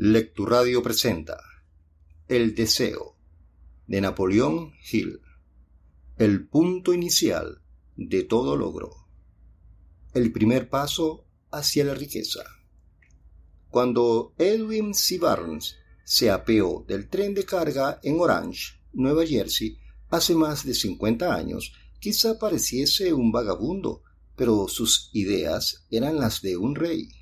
Lecturadio presenta El deseo de Napoleón Hill. El punto inicial de todo logro. El primer paso hacia la riqueza. Cuando Edwin C. Barnes se apeó del tren de carga en Orange, Nueva Jersey, hace más de 50 años, quizá pareciese un vagabundo, pero sus ideas eran las de un rey.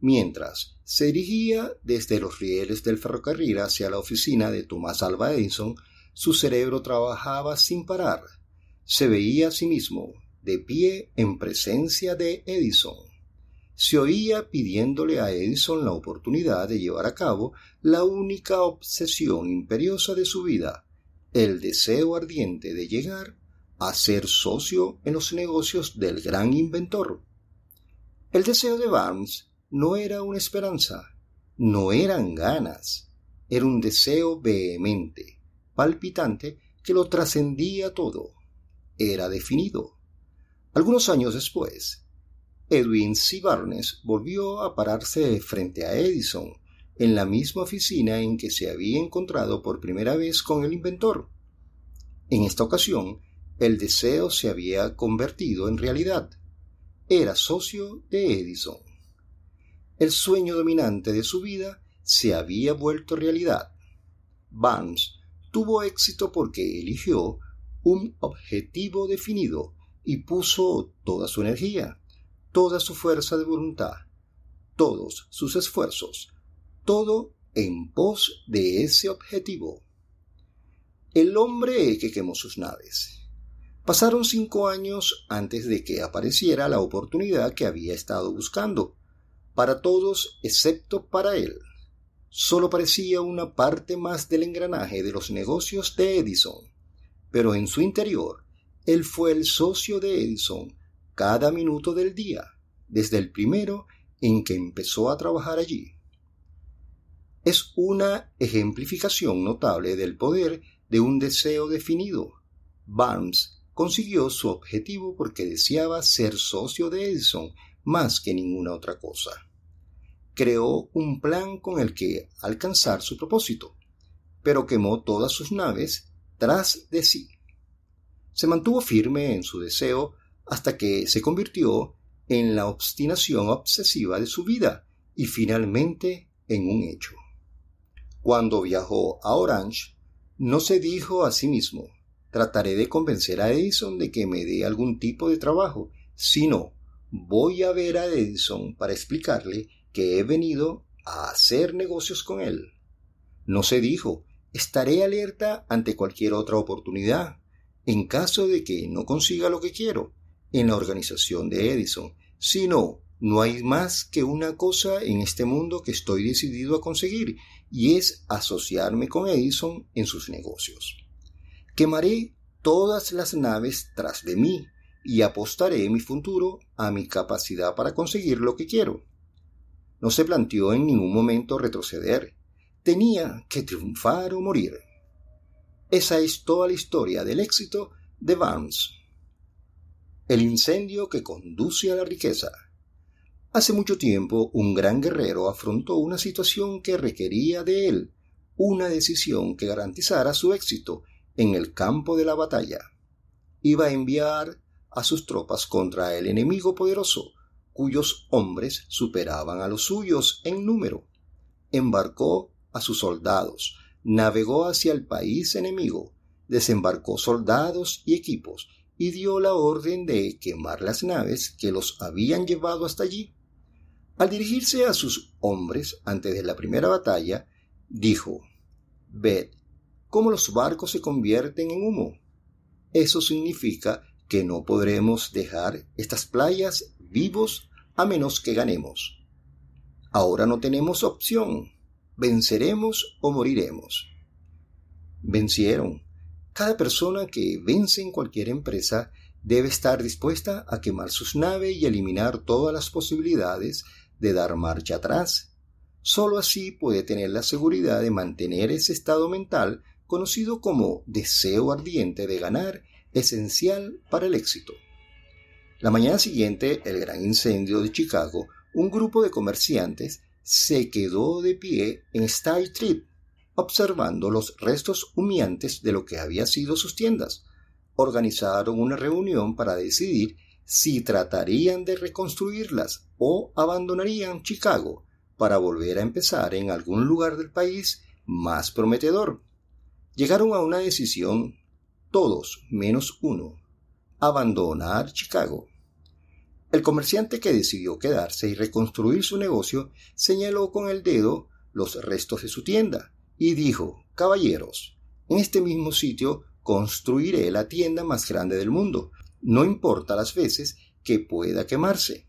Mientras se dirigía desde los rieles del ferrocarril hacia la oficina de Tomás Alva Edison, su cerebro trabajaba sin parar. Se veía a sí mismo, de pie en presencia de Edison. Se oía pidiéndole a Edison la oportunidad de llevar a cabo la única obsesión imperiosa de su vida, el deseo ardiente de llegar a ser socio en los negocios del gran inventor. El deseo de Barnes no era una esperanza, no eran ganas, era un deseo vehemente, palpitante, que lo trascendía todo. Era definido. Algunos años después, Edwin C. Barnes volvió a pararse frente a Edison, en la misma oficina en que se había encontrado por primera vez con el inventor. En esta ocasión, el deseo se había convertido en realidad. Era socio de Edison. El sueño dominante de su vida se había vuelto realidad. Barnes tuvo éxito porque eligió un objetivo definido y puso toda su energía, toda su fuerza de voluntad, todos sus esfuerzos, todo en pos de ese objetivo. El hombre que quemó sus naves. Pasaron cinco años antes de que apareciera la oportunidad que había estado buscando para todos excepto para él. Solo parecía una parte más del engranaje de los negocios de Edison, pero en su interior él fue el socio de Edison cada minuto del día, desde el primero en que empezó a trabajar allí. Es una ejemplificación notable del poder de un deseo definido. Barnes consiguió su objetivo porque deseaba ser socio de Edison más que ninguna otra cosa. Creó un plan con el que alcanzar su propósito, pero quemó todas sus naves tras de sí. Se mantuvo firme en su deseo hasta que se convirtió en la obstinación obsesiva de su vida y finalmente en un hecho. Cuando viajó a Orange, no se dijo a sí mismo, trataré de convencer a Edison de que me dé algún tipo de trabajo, sino voy a ver a Edison para explicarle que he venido a hacer negocios con él. No se dijo, estaré alerta ante cualquier otra oportunidad, en caso de que no consiga lo que quiero, en la organización de Edison, sino no hay más que una cosa en este mundo que estoy decidido a conseguir, y es asociarme con Edison en sus negocios. Quemaré todas las naves tras de mí, y apostaré mi futuro a mi capacidad para conseguir lo que quiero. No se planteó en ningún momento retroceder. Tenía que triunfar o morir. Esa es toda la historia del éxito de Barnes. El incendio que conduce a la riqueza. Hace mucho tiempo un gran guerrero afrontó una situación que requería de él una decisión que garantizara su éxito en el campo de la batalla. Iba a enviar a sus tropas contra el enemigo poderoso, cuyos hombres superaban a los suyos en número. Embarcó a sus soldados, navegó hacia el país enemigo, desembarcó soldados y equipos, y dio la orden de quemar las naves que los habían llevado hasta allí. Al dirigirse a sus hombres antes de la primera batalla, dijo Ved cómo los barcos se convierten en humo. Eso significa que no podremos dejar estas playas vivos a menos que ganemos. Ahora no tenemos opción. Venceremos o moriremos. Vencieron. Cada persona que vence en cualquier empresa debe estar dispuesta a quemar sus naves y eliminar todas las posibilidades de dar marcha atrás. Solo así puede tener la seguridad de mantener ese estado mental conocido como deseo ardiente de ganar, esencial para el éxito. La mañana siguiente, el gran incendio de Chicago, un grupo de comerciantes se quedó de pie en Style Street, observando los restos humeantes de lo que había sido sus tiendas. Organizaron una reunión para decidir si tratarían de reconstruirlas o abandonarían Chicago para volver a empezar en algún lugar del país más prometedor. Llegaron a una decisión todos menos uno, abandonar Chicago. El comerciante que decidió quedarse y reconstruir su negocio señaló con el dedo los restos de su tienda y dijo, Caballeros, en este mismo sitio construiré la tienda más grande del mundo, no importa las veces que pueda quemarse.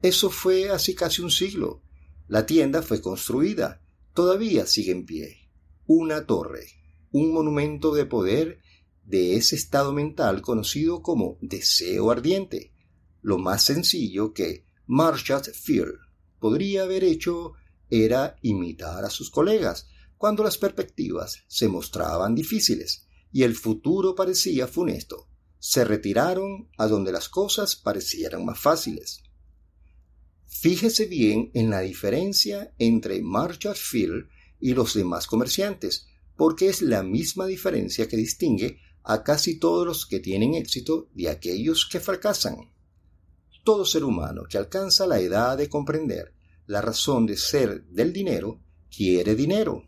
Eso fue hace casi un siglo. La tienda fue construida, todavía sigue en pie. Una torre, un monumento de poder de ese estado mental conocido como deseo ardiente lo más sencillo que Marshall Field podría haber hecho era imitar a sus colegas cuando las perspectivas se mostraban difíciles y el futuro parecía funesto. Se retiraron a donde las cosas parecieran más fáciles. Fíjese bien en la diferencia entre Marshall Field y los demás comerciantes, porque es la misma diferencia que distingue a casi todos los que tienen éxito de aquellos que fracasan. Todo ser humano que alcanza la edad de comprender la razón de ser del dinero quiere dinero.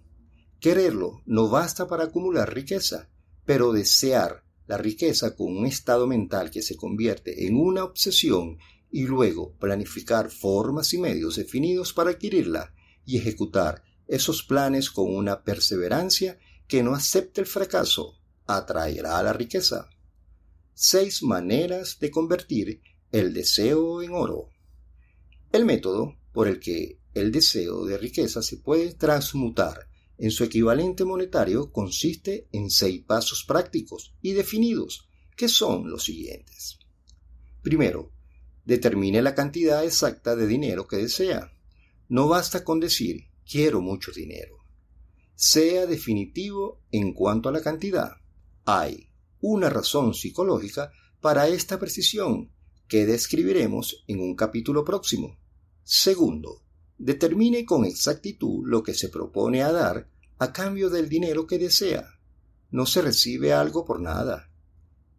Quererlo no basta para acumular riqueza, pero desear la riqueza con un estado mental que se convierte en una obsesión y luego planificar formas y medios definidos para adquirirla y ejecutar esos planes con una perseverancia que no acepte el fracaso, atraerá la riqueza. Seis maneras de convertir el deseo en oro. El método por el que el deseo de riqueza se puede transmutar en su equivalente monetario consiste en seis pasos prácticos y definidos, que son los siguientes. Primero, determine la cantidad exacta de dinero que desea. No basta con decir quiero mucho dinero. Sea definitivo en cuanto a la cantidad. Hay una razón psicológica para esta precisión que describiremos en un capítulo próximo. Segundo, determine con exactitud lo que se propone a dar a cambio del dinero que desea. No se recibe algo por nada.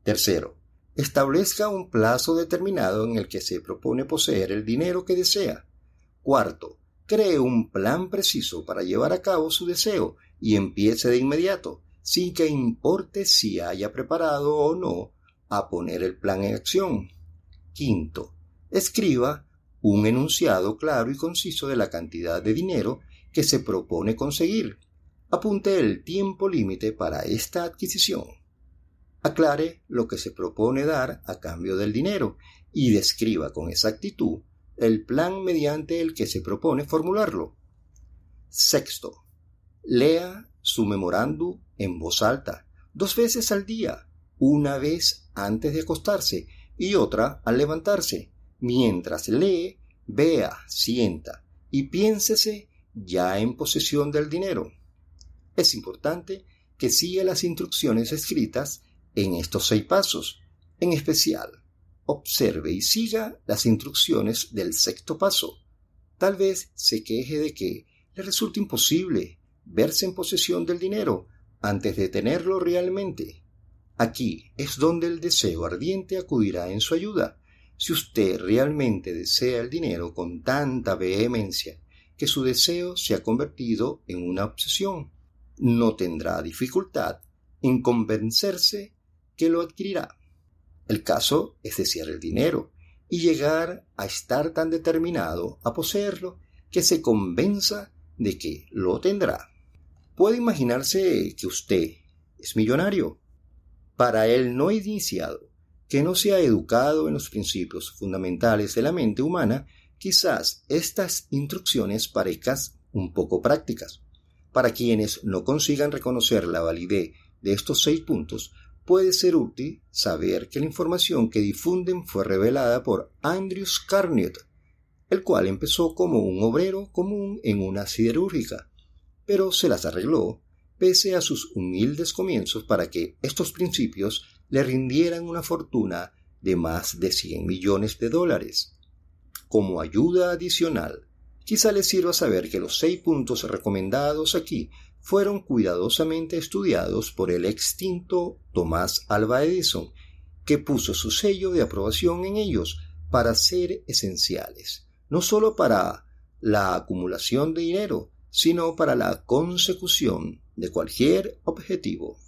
Tercero, establezca un plazo determinado en el que se propone poseer el dinero que desea. Cuarto, cree un plan preciso para llevar a cabo su deseo y empiece de inmediato, sin que importe si haya preparado o no a poner el plan en acción. Quinto, escriba un enunciado claro y conciso de la cantidad de dinero que se propone conseguir. Apunte el tiempo límite para esta adquisición. Aclare lo que se propone dar a cambio del dinero y describa con exactitud el plan mediante el que se propone formularlo. Sexto, lea su memorándum en voz alta, dos veces al día, una vez antes de acostarse y otra al levantarse. Mientras lee, vea, sienta y piénsese ya en posesión del dinero. Es importante que siga las instrucciones escritas en estos seis pasos. En especial, observe y siga las instrucciones del sexto paso. Tal vez se queje de que le resulte imposible verse en posesión del dinero antes de tenerlo realmente. Aquí es donde el deseo ardiente acudirá en su ayuda. Si usted realmente desea el dinero con tanta vehemencia que su deseo se ha convertido en una obsesión, no tendrá dificultad en convencerse que lo adquirirá. El caso es desear el dinero y llegar a estar tan determinado a poseerlo que se convenza de que lo tendrá. Puede imaginarse que usted es millonario para el no iniciado, que no se ha educado en los principios fundamentales de la mente humana, quizás estas instrucciones parezcan un poco prácticas. Para quienes no consigan reconocer la validez de estos seis puntos, puede ser útil saber que la información que difunden fue revelada por Andrews Carnot, el cual empezó como un obrero común en una siderúrgica, pero se las arregló pese a sus humildes comienzos para que estos principios le rindieran una fortuna de más de 100 millones de dólares. Como ayuda adicional, Quizá les sirva saber que los seis puntos recomendados aquí fueron cuidadosamente estudiados por el extinto Tomás Alva Edison, que puso su sello de aprobación en ellos para ser esenciales, no sólo para la acumulación de dinero, sino para la consecución de cualquier objetivo.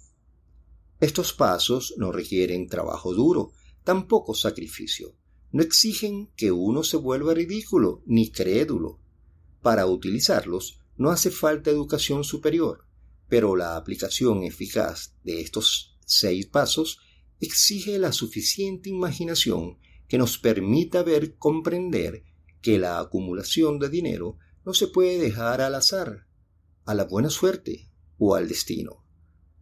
Estos pasos no requieren trabajo duro, tampoco sacrificio, no exigen que uno se vuelva ridículo ni crédulo. Para utilizarlos no hace falta educación superior, pero la aplicación eficaz de estos seis pasos exige la suficiente imaginación que nos permita ver comprender que la acumulación de dinero no se puede dejar al azar, a la buena suerte o al destino.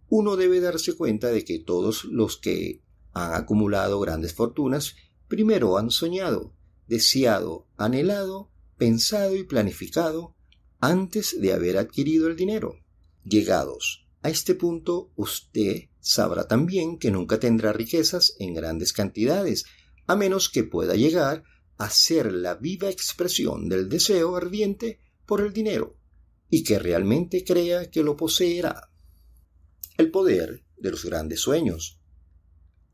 Uno debe darse cuenta de que todos los que han acumulado grandes fortunas primero han soñado, deseado, anhelado, pensado y planificado antes de haber adquirido el dinero. Llegados a este punto, usted sabrá también que nunca tendrá riquezas en grandes cantidades, a menos que pueda llegar a ser la viva expresión del deseo ardiente por el dinero, y que realmente crea que lo poseerá. El poder de los grandes sueños.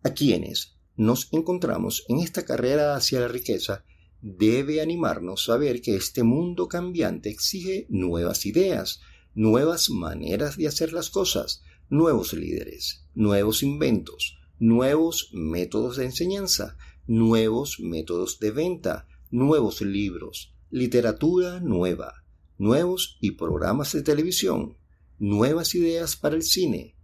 A quienes nos encontramos en esta carrera hacia la riqueza debe animarnos a ver que este mundo cambiante exige nuevas ideas, nuevas maneras de hacer las cosas, nuevos líderes, nuevos inventos, nuevos métodos de enseñanza, nuevos métodos de venta, nuevos libros, literatura nueva, nuevos y programas de televisión, nuevas ideas para el cine.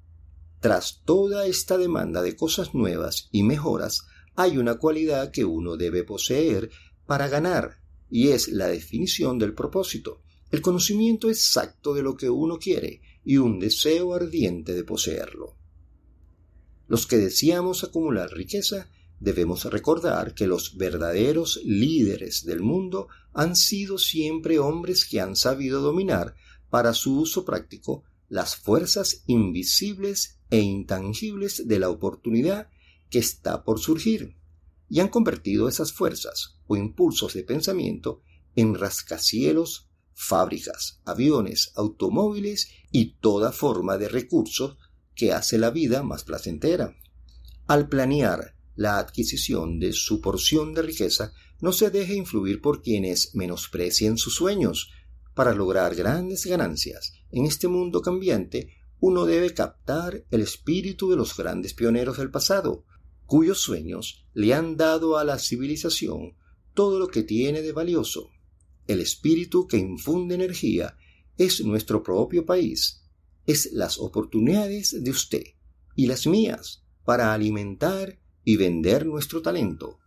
Tras toda esta demanda de cosas nuevas y mejoras, hay una cualidad que uno debe poseer para ganar, y es la definición del propósito, el conocimiento exacto de lo que uno quiere y un deseo ardiente de poseerlo. Los que deseamos acumular riqueza debemos recordar que los verdaderos líderes del mundo han sido siempre hombres que han sabido dominar para su uso práctico las fuerzas invisibles e intangibles de la oportunidad que está por surgir y han convertido esas fuerzas o impulsos de pensamiento en rascacielos, fábricas, aviones, automóviles y toda forma de recursos que hace la vida más placentera. Al planear la adquisición de su porción de riqueza, no se deje influir por quienes menosprecien sus sueños. Para lograr grandes ganancias en este mundo cambiante, uno debe captar el espíritu de los grandes pioneros del pasado, cuyos sueños le han dado a la civilización todo lo que tiene de valioso. El espíritu que infunde energía es nuestro propio país, es las oportunidades de usted y las mías para alimentar y vender nuestro talento.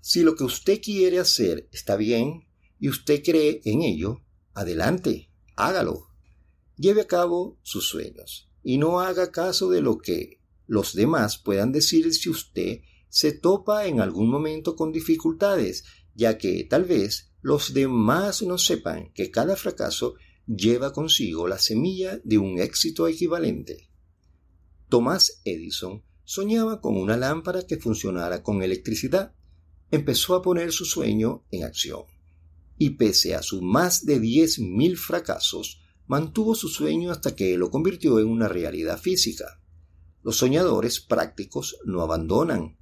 Si lo que usted quiere hacer está bien y usted cree en ello, adelante, hágalo. Lleve a cabo sus sueños y no haga caso de lo que los demás puedan decir si usted se topa en algún momento con dificultades, ya que tal vez los demás no sepan que cada fracaso lleva consigo la semilla de un éxito equivalente. Tomás Edison soñaba con una lámpara que funcionara con electricidad. Empezó a poner su sueño en acción. Y pese a sus más de diez mil fracasos, mantuvo su sueño hasta que lo convirtió en una realidad física. Los soñadores prácticos no abandonan.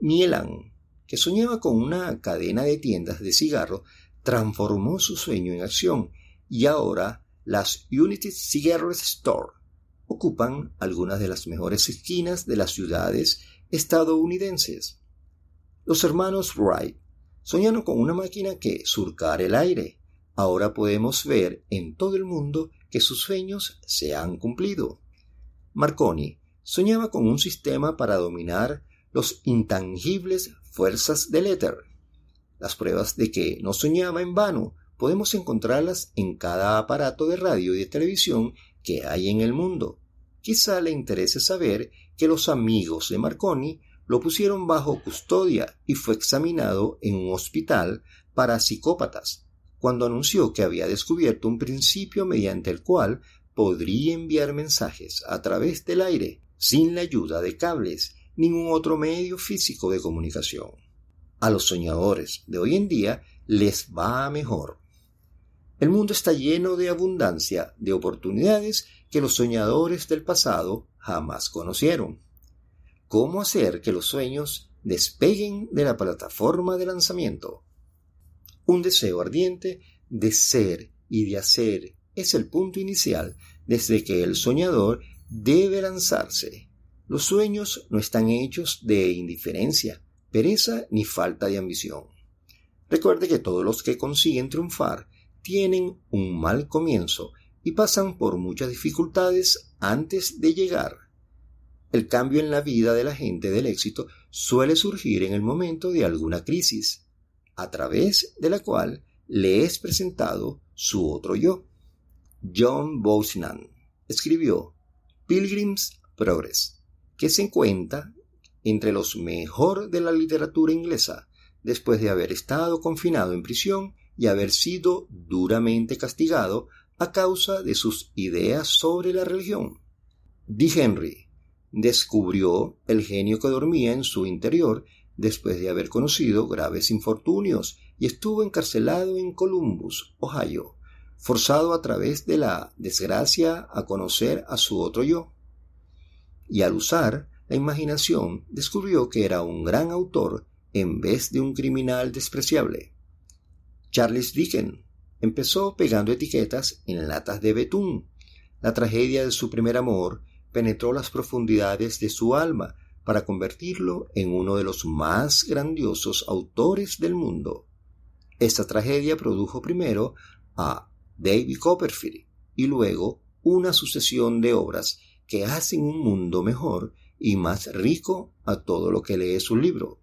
Mielan, que soñaba con una cadena de tiendas de cigarro, transformó su sueño en acción y ahora las United Cigarette Store ocupan algunas de las mejores esquinas de las ciudades estadounidenses. Los hermanos Wright soñaron con una máquina que surcara el aire. Ahora podemos ver en todo el mundo que sus sueños se han cumplido. Marconi soñaba con un sistema para dominar los intangibles fuerzas del éter. Las pruebas de que no soñaba en vano podemos encontrarlas en cada aparato de radio y de televisión que hay en el mundo. Quizá le interese saber que los amigos de Marconi lo pusieron bajo custodia y fue examinado en un hospital para psicópatas, cuando anunció que había descubierto un principio mediante el cual podría enviar mensajes a través del aire sin la ayuda de cables, ningún otro medio físico de comunicación. A los soñadores de hoy en día les va mejor. El mundo está lleno de abundancia, de oportunidades que los soñadores del pasado jamás conocieron. ¿Cómo hacer que los sueños despeguen de la plataforma de lanzamiento? Un deseo ardiente de ser y de hacer es el punto inicial desde que el soñador debe lanzarse. Los sueños no están hechos de indiferencia, pereza ni falta de ambición. Recuerde que todos los que consiguen triunfar tienen un mal comienzo y pasan por muchas dificultades antes de llegar. El cambio en la vida de la gente del éxito suele surgir en el momento de alguna crisis, a través de la cual le es presentado su otro yo. John Bosnan escribió Pilgrim's Progress, que se encuentra entre los mejor de la literatura inglesa, después de haber estado confinado en prisión y haber sido duramente castigado a causa de sus ideas sobre la religión. D. Henry descubrió el genio que dormía en su interior después de haber conocido graves infortunios y estuvo encarcelado en Columbus, Ohio, forzado a través de la desgracia a conocer a su otro yo. Y al usar la imaginación descubrió que era un gran autor en vez de un criminal despreciable. Charles Dickens empezó pegando etiquetas en latas de betún. La tragedia de su primer amor penetró las profundidades de su alma para convertirlo en uno de los más grandiosos autores del mundo. Esta tragedia produjo primero a David Copperfield y luego una sucesión de obras que hacen un mundo mejor y más rico a todo lo que lee su libro.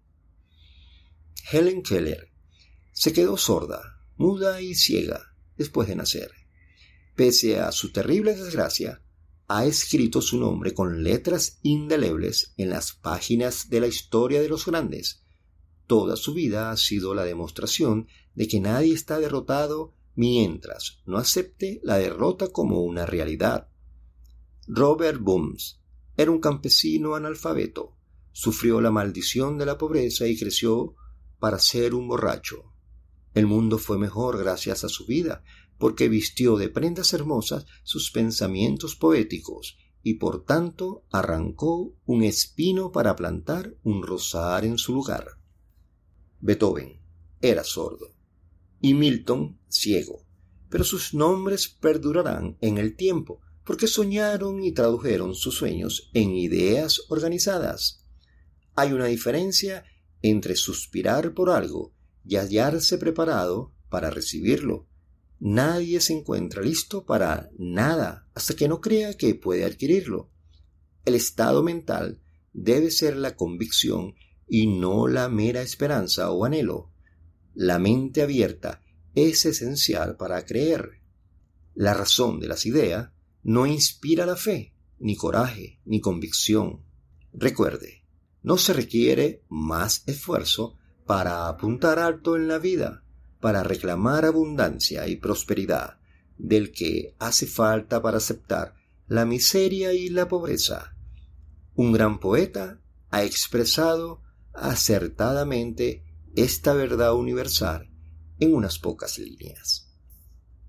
Helen Keller se quedó sorda, muda y ciega después de nacer. Pese a su terrible desgracia, ha escrito su nombre con letras indelebles en las páginas de la historia de los grandes. Toda su vida ha sido la demostración de que nadie está derrotado mientras no acepte la derrota como una realidad. Robert Booms era un campesino analfabeto, sufrió la maldición de la pobreza y creció para ser un borracho. El mundo fue mejor gracias a su vida, porque vistió de prendas hermosas sus pensamientos poéticos y por tanto arrancó un espino para plantar un rosar en su lugar. Beethoven era sordo y Milton ciego, pero sus nombres perdurarán en el tiempo porque soñaron y tradujeron sus sueños en ideas organizadas. Hay una diferencia entre suspirar por algo y hallarse preparado para recibirlo. Nadie se encuentra listo para nada hasta que no crea que puede adquirirlo. El estado mental debe ser la convicción y no la mera esperanza o anhelo. La mente abierta es esencial para creer. La razón de las ideas no inspira la fe, ni coraje, ni convicción. Recuerde, no se requiere más esfuerzo para apuntar alto en la vida, para reclamar abundancia y prosperidad, del que hace falta para aceptar la miseria y la pobreza. Un gran poeta ha expresado acertadamente esta verdad universal en unas pocas líneas.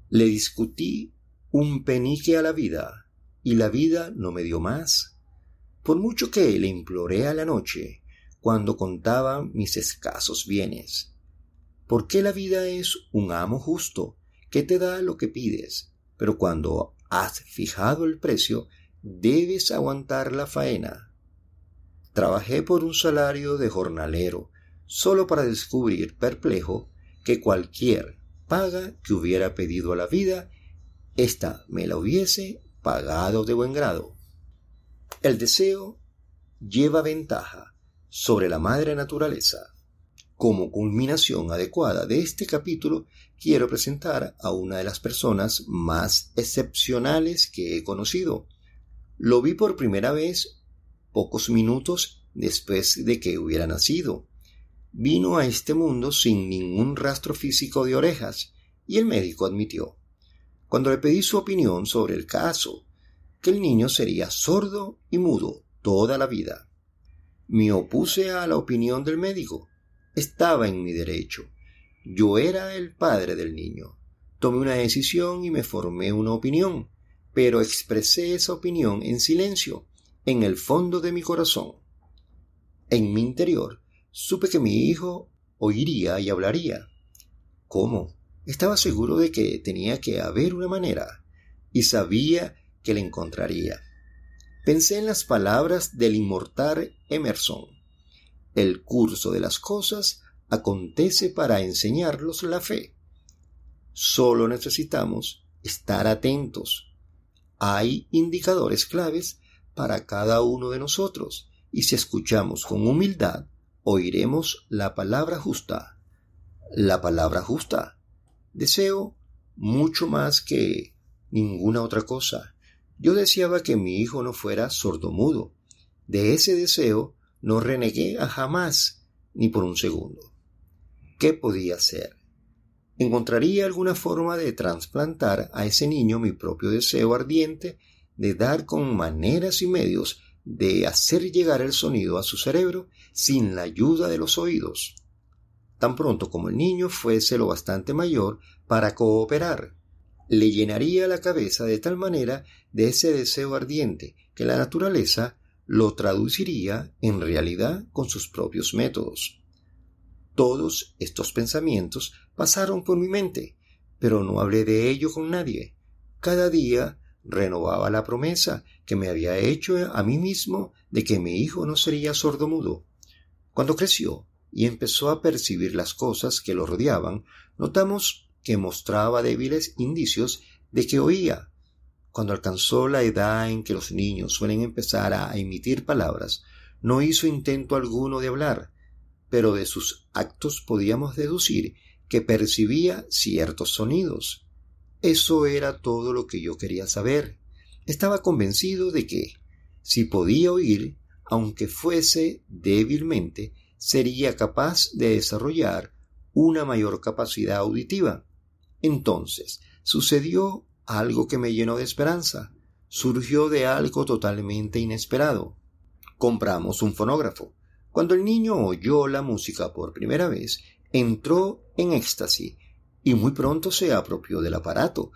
Le discutí un penique a la vida, y la vida no me dio más por mucho que le imploré a la noche, cuando contaba mis escasos bienes. Porque la vida es un amo justo, que te da lo que pides, pero cuando has fijado el precio, debes aguantar la faena. Trabajé por un salario de jornalero, solo para descubrir perplejo que cualquier paga que hubiera pedido a la vida, ésta me la hubiese pagado de buen grado. El deseo lleva ventaja sobre la madre naturaleza. Como culminación adecuada de este capítulo, quiero presentar a una de las personas más excepcionales que he conocido. Lo vi por primera vez pocos minutos después de que hubiera nacido. Vino a este mundo sin ningún rastro físico de orejas, y el médico admitió. Cuando le pedí su opinión sobre el caso, que el niño sería sordo y mudo toda la vida. Me opuse a la opinión del médico. Estaba en mi derecho. Yo era el padre del niño. tomé una decisión y me formé una opinión, pero expresé esa opinión en silencio, en el fondo de mi corazón. En mi interior supe que mi hijo oiría y hablaría. ¿Cómo? Estaba seguro de que tenía que haber una manera, y sabía que la encontraría. Pensé en las palabras del inmortal Emerson. El curso de las cosas acontece para enseñarlos la fe. Solo necesitamos estar atentos. Hay indicadores claves para cada uno de nosotros, y si escuchamos con humildad, oiremos la palabra justa. La palabra justa. Deseo mucho más que ninguna otra cosa. Yo deseaba que mi hijo no fuera sordomudo. De ese deseo no renegué a jamás, ni por un segundo. ¿Qué podía hacer? ¿Encontraría alguna forma de trasplantar a ese niño mi propio deseo ardiente de dar con maneras y medios de hacer llegar el sonido a su cerebro sin la ayuda de los oídos. Tan pronto como el niño fuese lo bastante mayor para cooperar, le llenaría la cabeza de tal manera de ese deseo ardiente que la naturaleza lo traduciría en realidad con sus propios métodos. Todos estos pensamientos pasaron por mi mente, pero no hablé de ello con nadie. Cada día renovaba la promesa que me había hecho a mí mismo de que mi hijo no sería sordomudo. Cuando creció y empezó a percibir las cosas que lo rodeaban, notamos que mostraba débiles indicios de que oía. Cuando alcanzó la edad en que los niños suelen empezar a emitir palabras, no hizo intento alguno de hablar, pero de sus actos podíamos deducir que percibía ciertos sonidos. Eso era todo lo que yo quería saber. Estaba convencido de que, si podía oír, aunque fuese débilmente, sería capaz de desarrollar una mayor capacidad auditiva. Entonces, sucedió algo que me llenó de esperanza. Surgió de algo totalmente inesperado. Compramos un fonógrafo. Cuando el niño oyó la música por primera vez, entró en éxtasis y muy pronto se apropió del aparato.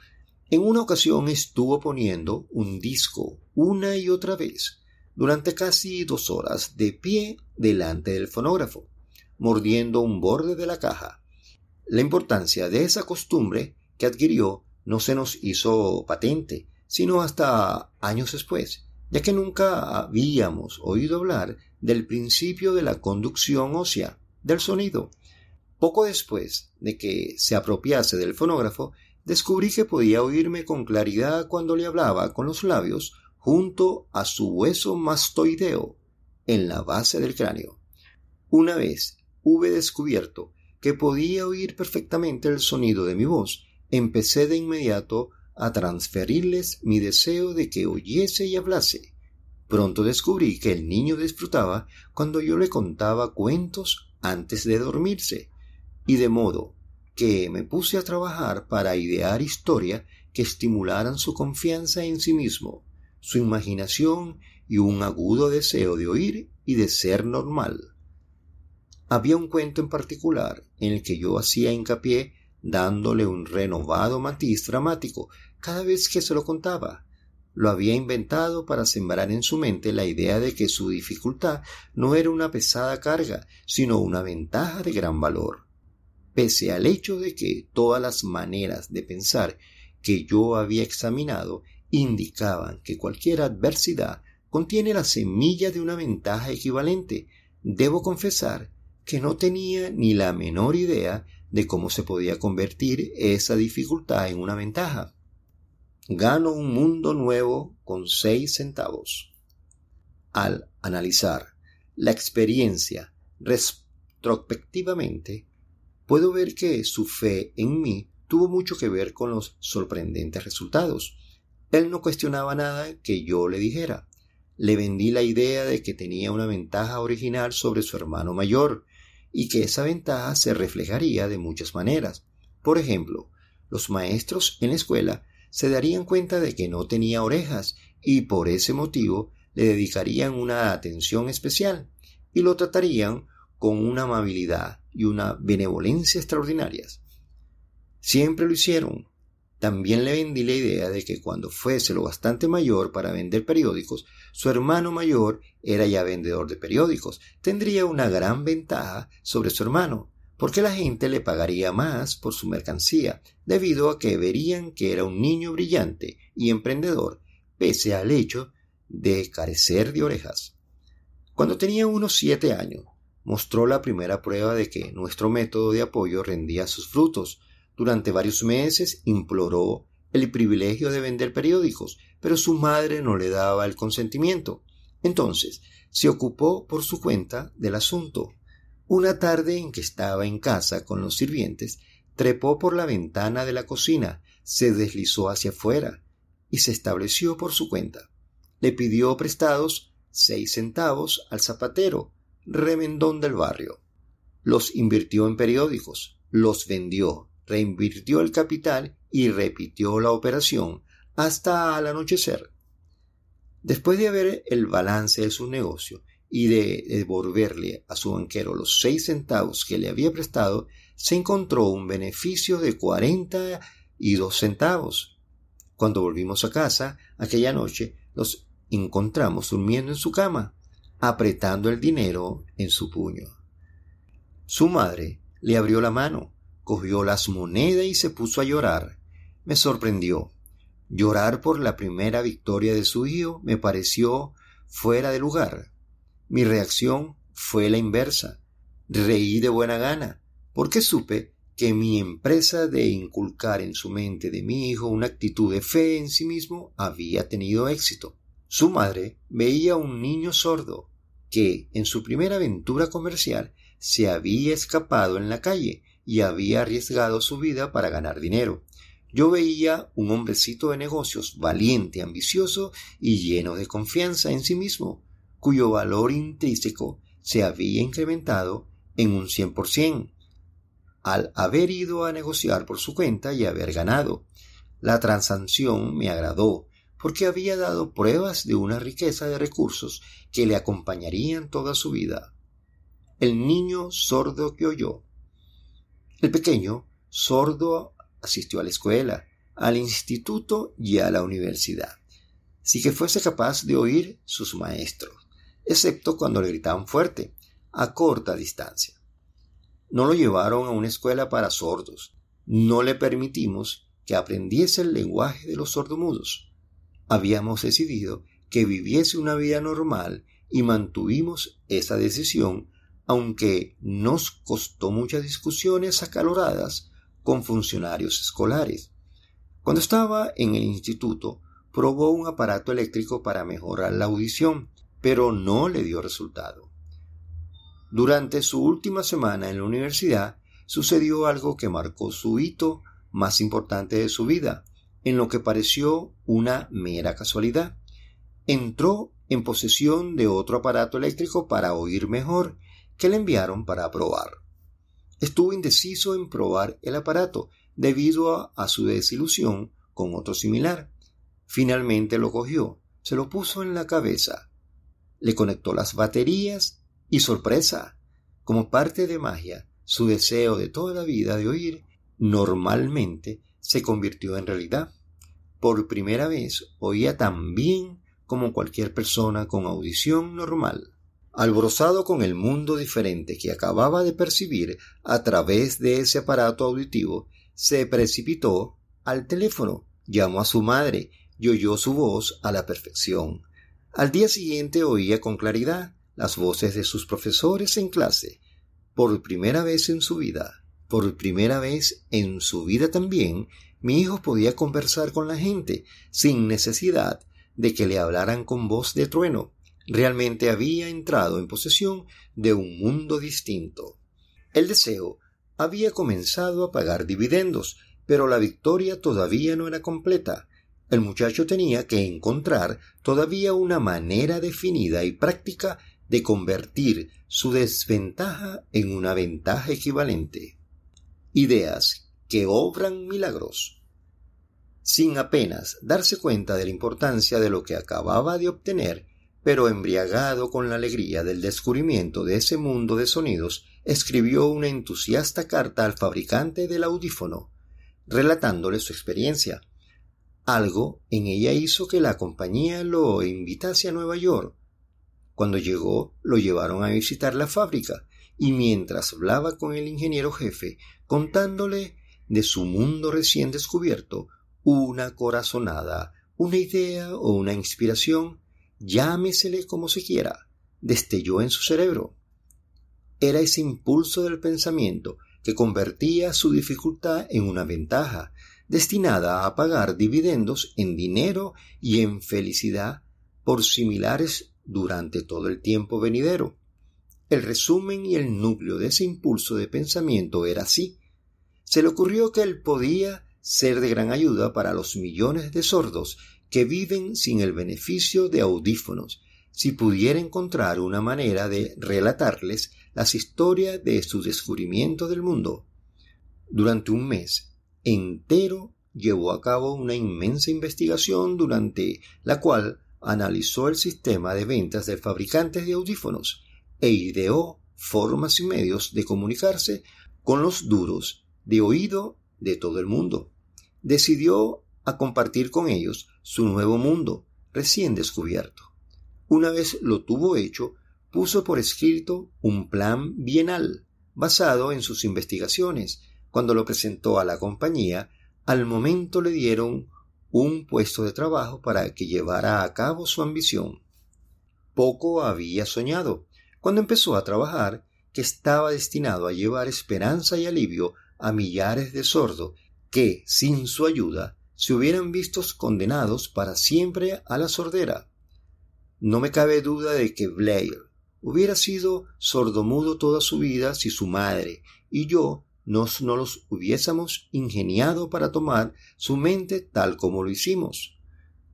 En una ocasión estuvo poniendo un disco una y otra vez durante casi dos horas de pie delante del fonógrafo, mordiendo un borde de la caja. La importancia de esa costumbre que adquirió no se nos hizo patente, sino hasta años después, ya que nunca habíamos oído hablar del principio de la conducción ósea, del sonido, poco después de que se apropiase del fonógrafo, descubrí que podía oírme con claridad cuando le hablaba con los labios junto a su hueso mastoideo en la base del cráneo. Una vez hube descubierto que podía oír perfectamente el sonido de mi voz, empecé de inmediato a transferirles mi deseo de que oyese y hablase. Pronto descubrí que el niño disfrutaba cuando yo le contaba cuentos antes de dormirse, y de modo que me puse a trabajar para idear historias que estimularan su confianza en sí mismo, su imaginación y un agudo deseo de oír y de ser normal. Había un cuento en particular en el que yo hacía hincapié dándole un renovado matiz dramático cada vez que se lo contaba. Lo había inventado para sembrar en su mente la idea de que su dificultad no era una pesada carga, sino una ventaja de gran valor pese al hecho de que todas las maneras de pensar que yo había examinado indicaban que cualquier adversidad contiene la semilla de una ventaja equivalente, debo confesar que no tenía ni la menor idea de cómo se podía convertir esa dificultad en una ventaja. Gano un mundo nuevo con seis centavos. Al analizar la experiencia retrospectivamente, puedo ver que su fe en mí tuvo mucho que ver con los sorprendentes resultados. Él no cuestionaba nada que yo le dijera. Le vendí la idea de que tenía una ventaja original sobre su hermano mayor, y que esa ventaja se reflejaría de muchas maneras. Por ejemplo, los maestros en la escuela se darían cuenta de que no tenía orejas y por ese motivo le dedicarían una atención especial y lo tratarían con una amabilidad y una benevolencia extraordinarias. Siempre lo hicieron, También le vendí la idea de que cuando fuese lo bastante mayor para vender periódicos, su hermano mayor era ya vendedor de periódicos. Tendría una gran ventaja sobre su hermano, porque la gente le pagaría más por su mercancía, debido a que verían que era un niño brillante y emprendedor, pese al hecho de carecer de orejas. Cuando tenía unos siete años, mostró la primera prueba de que nuestro método de apoyo rendía sus frutos. Durante varios meses imploró el privilegio de vender periódicos, pero su madre no le daba el consentimiento. Entonces se ocupó por su cuenta del asunto. Una tarde en que estaba en casa con los sirvientes, trepó por la ventana de la cocina, se deslizó hacia afuera y se estableció por su cuenta. Le pidió prestados seis centavos al zapatero, remendón del barrio. Los invirtió en periódicos, los vendió, reinvirtió el capital y repitió la operación hasta al anochecer. Después de ver el balance de su negocio y de devolverle a su banquero los seis centavos que le había prestado, se encontró un beneficio de cuarenta y dos centavos. Cuando volvimos a casa, aquella noche, nos encontramos durmiendo en su cama, apretando el dinero en su puño. Su madre le abrió la mano, cogió las monedas y se puso a llorar. Me sorprendió. Llorar por la primera victoria de su hijo me pareció fuera de lugar. Mi reacción fue la inversa. Reí de buena gana, porque supe que mi empresa de inculcar en su mente de mi hijo una actitud de fe en sí mismo había tenido éxito. Su madre veía un niño sordo que, en su primera aventura comercial, se había escapado en la calle y había arriesgado su vida para ganar dinero. Yo veía un hombrecito de negocios valiente, ambicioso y lleno de confianza en sí mismo, cuyo valor intrínseco se había incrementado en un cien por cien al haber ido a negociar por su cuenta y haber ganado. La transacción me agradó, porque había dado pruebas de una riqueza de recursos que le acompañarían toda su vida. El niño sordo que oyó. El pequeño sordo asistió a la escuela, al instituto y a la universidad, si que fuese capaz de oír sus maestros, excepto cuando le gritaban fuerte, a corta distancia. No lo llevaron a una escuela para sordos, no le permitimos que aprendiese el lenguaje de los sordomudos. Habíamos decidido que viviese una vida normal y mantuvimos esa decisión, aunque nos costó muchas discusiones acaloradas con funcionarios escolares. Cuando estaba en el instituto, probó un aparato eléctrico para mejorar la audición, pero no le dio resultado. Durante su última semana en la universidad, sucedió algo que marcó su hito más importante de su vida, en lo que pareció una mera casualidad. Entró en posesión de otro aparato eléctrico para oír mejor, que le enviaron para probar. Estuvo indeciso en probar el aparato debido a, su desilusión con otro similar. Finalmente lo cogió, se lo puso en la cabeza, le conectó las baterías y sorpresa, como parte de magia, su deseo de toda la vida de oír normalmente se convirtió en realidad. Por primera vez oía tan bien como cualquier persona con audición normal alborozado con el mundo diferente que acababa de percibir a través de ese aparato auditivo, se precipitó al teléfono, llamó a su madre y oyó su voz a la perfección. Al día siguiente oía con claridad las voces de sus profesores en clase. Por primera vez en su vida, por primera vez en su vida también, mi hijo podía conversar con la gente sin necesidad de que le hablaran con voz de trueno realmente había entrado en posesión de un mundo distinto. El deseo había comenzado a pagar dividendos, pero la victoria todavía no era completa. El muchacho tenía que encontrar todavía una manera definida y práctica de convertir su desventaja en una ventaja equivalente. Ideas que obran milagros. Sin apenas darse cuenta de la importancia de lo que acababa de obtener, pero embriagado con la alegría del descubrimiento de ese mundo de sonidos, escribió una entusiasta carta al fabricante del audífono. relatándole su experiencia. Algo en ella hizo que la compañía lo invitase a Nueva York. Cuando llegó, lo llevaron a visitar la fábrica, y mientras hablaba con el ingeniero jefe, contándole de su mundo recién descubierto, una corazonada, una idea o una inspiración, llámesele como se quiera, destelló en su cerebro. Era ese impulso del pensamiento que convertía su dificultad en una ventaja, destinada a pagar dividendos en dinero y en felicidad por similares durante todo el tiempo venidero. El resumen y el núcleo de ese impulso de pensamiento era así. Se le ocurrió que él podía ser de gran ayuda para los millones de sordos que viven sin el beneficio de audífonos, si pudiera encontrar una manera de relatarles las historias de su descubrimiento del mundo. Durante un mes entero llevó a cabo una inmensa investigación durante la cual analizó el sistema de ventas de fabricantes de audífonos e ideó formas y medios de comunicarse con los duros de oído de todo el mundo. Decidió a compartir con ellos su nuevo mundo recién descubierto. Una vez lo tuvo hecho, puso por escrito un plan bienal basado en sus investigaciones. Cuando lo presentó a la compañía, al momento le dieron un puesto de trabajo para que llevara a cabo su ambición. Poco había soñado, cuando empezó a trabajar, que estaba destinado a llevar esperanza y alivio a millares de sordos que, sin su ayuda, se hubieran vistos condenados para siempre a la sordera. No me cabe duda de que Blair hubiera sido sordomudo toda su vida si su madre y yo nos no los hubiésemos ingeniado para tomar su mente tal como lo hicimos.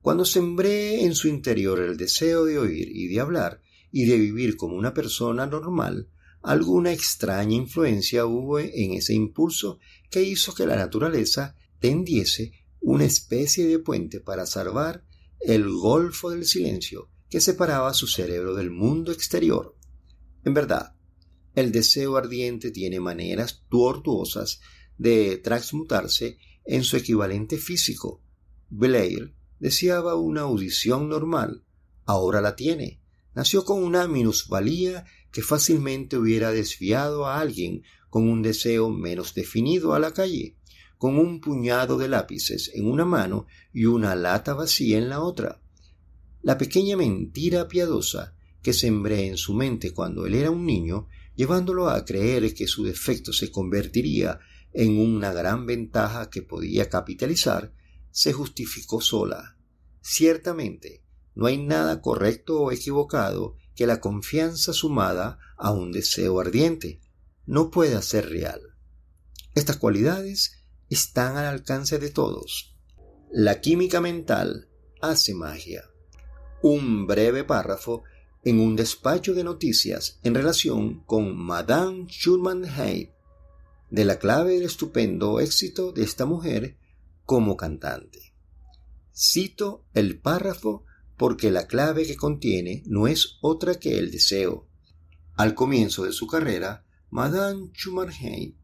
Cuando sembré en su interior el deseo de oír y de hablar y de vivir como una persona normal, alguna extraña influencia hubo en ese impulso que hizo que la naturaleza tendiese una especie de puente para salvar el golfo del silencio que separaba su cerebro del mundo exterior. En verdad, el deseo ardiente tiene maneras tortuosas de transmutarse en su equivalente físico. Blair deseaba una audición normal, ahora la tiene. Nació con una minusvalía que fácilmente hubiera desviado a alguien con un deseo menos definido a la calle, con un puñado de lápices en una mano y una lata vacía en la otra la pequeña mentira piadosa que sembré en su mente cuando él era un niño, llevándolo a creer que su defecto se convertiría en una gran ventaja que podía capitalizar, se justificó sola. Ciertamente, no hay nada correcto o equivocado que la confianza sumada a un deseo ardiente no pueda ser real. Estas cualidades están al alcance de todos. La química mental hace magia un breve párrafo en un despacho de noticias en relación con Madame Schulman Hay, de la clave del estupendo éxito de esta mujer como cantante. Cito el párrafo porque la clave que contiene no es otra que el deseo. Al comienzo de su carrera, Madame Hay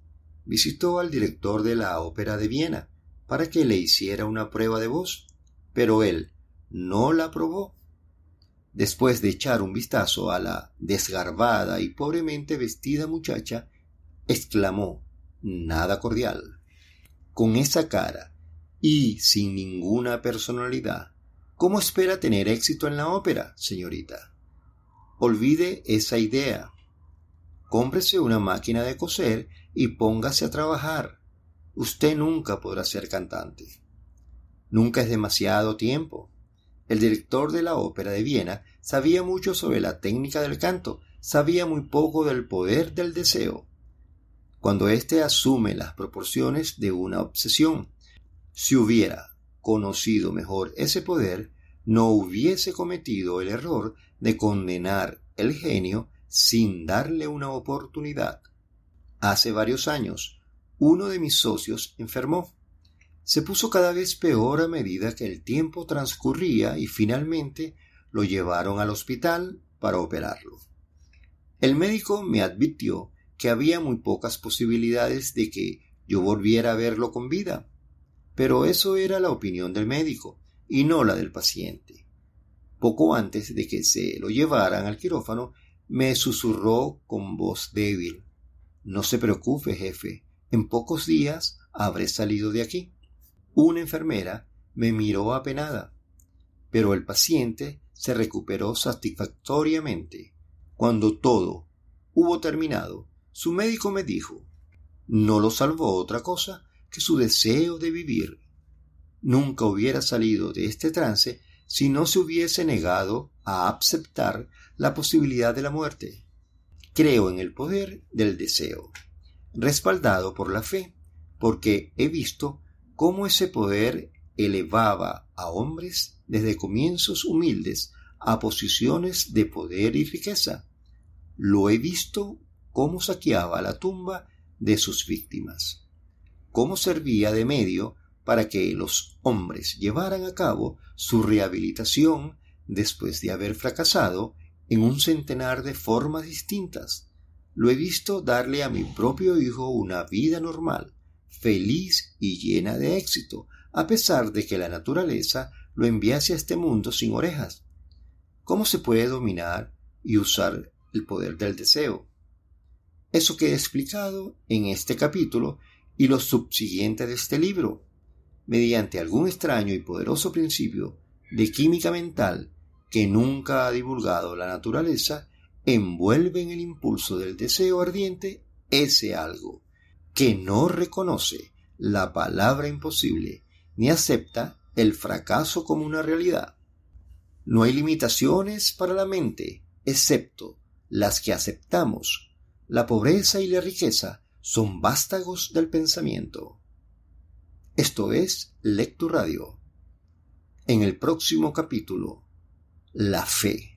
visitó al director de la Ópera de Viena para que le hiciera una prueba de voz, pero él no la aprobó Después de echar un vistazo a la desgarbada y pobremente vestida muchacha, exclamó nada cordial. Con esa cara y sin ninguna personalidad, ¿cómo espera tener éxito en la ópera, señorita? Olvide esa idea. Cómprese una máquina de coser y póngase a trabajar. Usted nunca podrá ser cantante. Nunca es demasiado tiempo. El director de la ópera de Viena sabía mucho sobre la técnica del canto, sabía muy poco del poder del deseo. Cuando éste asume las proporciones de una obsesión, si hubiera conocido mejor ese poder, no hubiese cometido el error de condenar el genio sin darle una oportunidad. Hace varios años, uno de mis socios enfermó se puso cada vez peor a medida que el tiempo transcurría y finalmente lo llevaron al hospital para operarlo. El médico me advirtió que había muy pocas posibilidades de que yo volviera a verlo con vida. pero eso era la opinión del médico y no la del paciente. Poco antes de que se lo llevaran al quirófano, me susurró con voz débil No se preocupe, jefe, en pocos días habré salido de aquí. Una enfermera me miró apenada, pero el paciente se recuperó satisfactoriamente. Cuando todo hubo terminado, su médico me dijo no lo salvó otra cosa que su deseo de vivir. Nunca hubiera salido de este trance si no se hubiese negado a aceptar la posibilidad de la muerte. Creo en el poder del deseo, respaldado por la fe, porque he visto cómo ese poder elevaba a hombres desde comienzos humildes a posiciones de poder y riqueza. Lo he visto cómo saqueaba la tumba de sus víctimas. Cómo servía de medio para que los hombres llevaran a cabo su rehabilitación después de haber fracasado en un centenar de formas distintas. Lo he visto darle a mi propio hijo una vida normal, feliz y llena de éxito, a pesar de que la naturaleza lo enviase a este mundo sin orejas. ¿Cómo se puede dominar y usar el poder del deseo? Eso que he explicado en este capítulo y los subsiguientes de este libro, mediante algún extraño y poderoso principio de química mental que nunca ha divulgado la naturaleza, envuelve en el impulso del deseo ardiente ese algo, que no reconoce la palabra imposible ni acepta el fracaso como una realidad. No hay limitaciones para la mente, excepto las que aceptamos la pobreza y la riqueza son vástagos del pensamiento. Esto es Lectura Radio. En el próximo capítulo, la fe.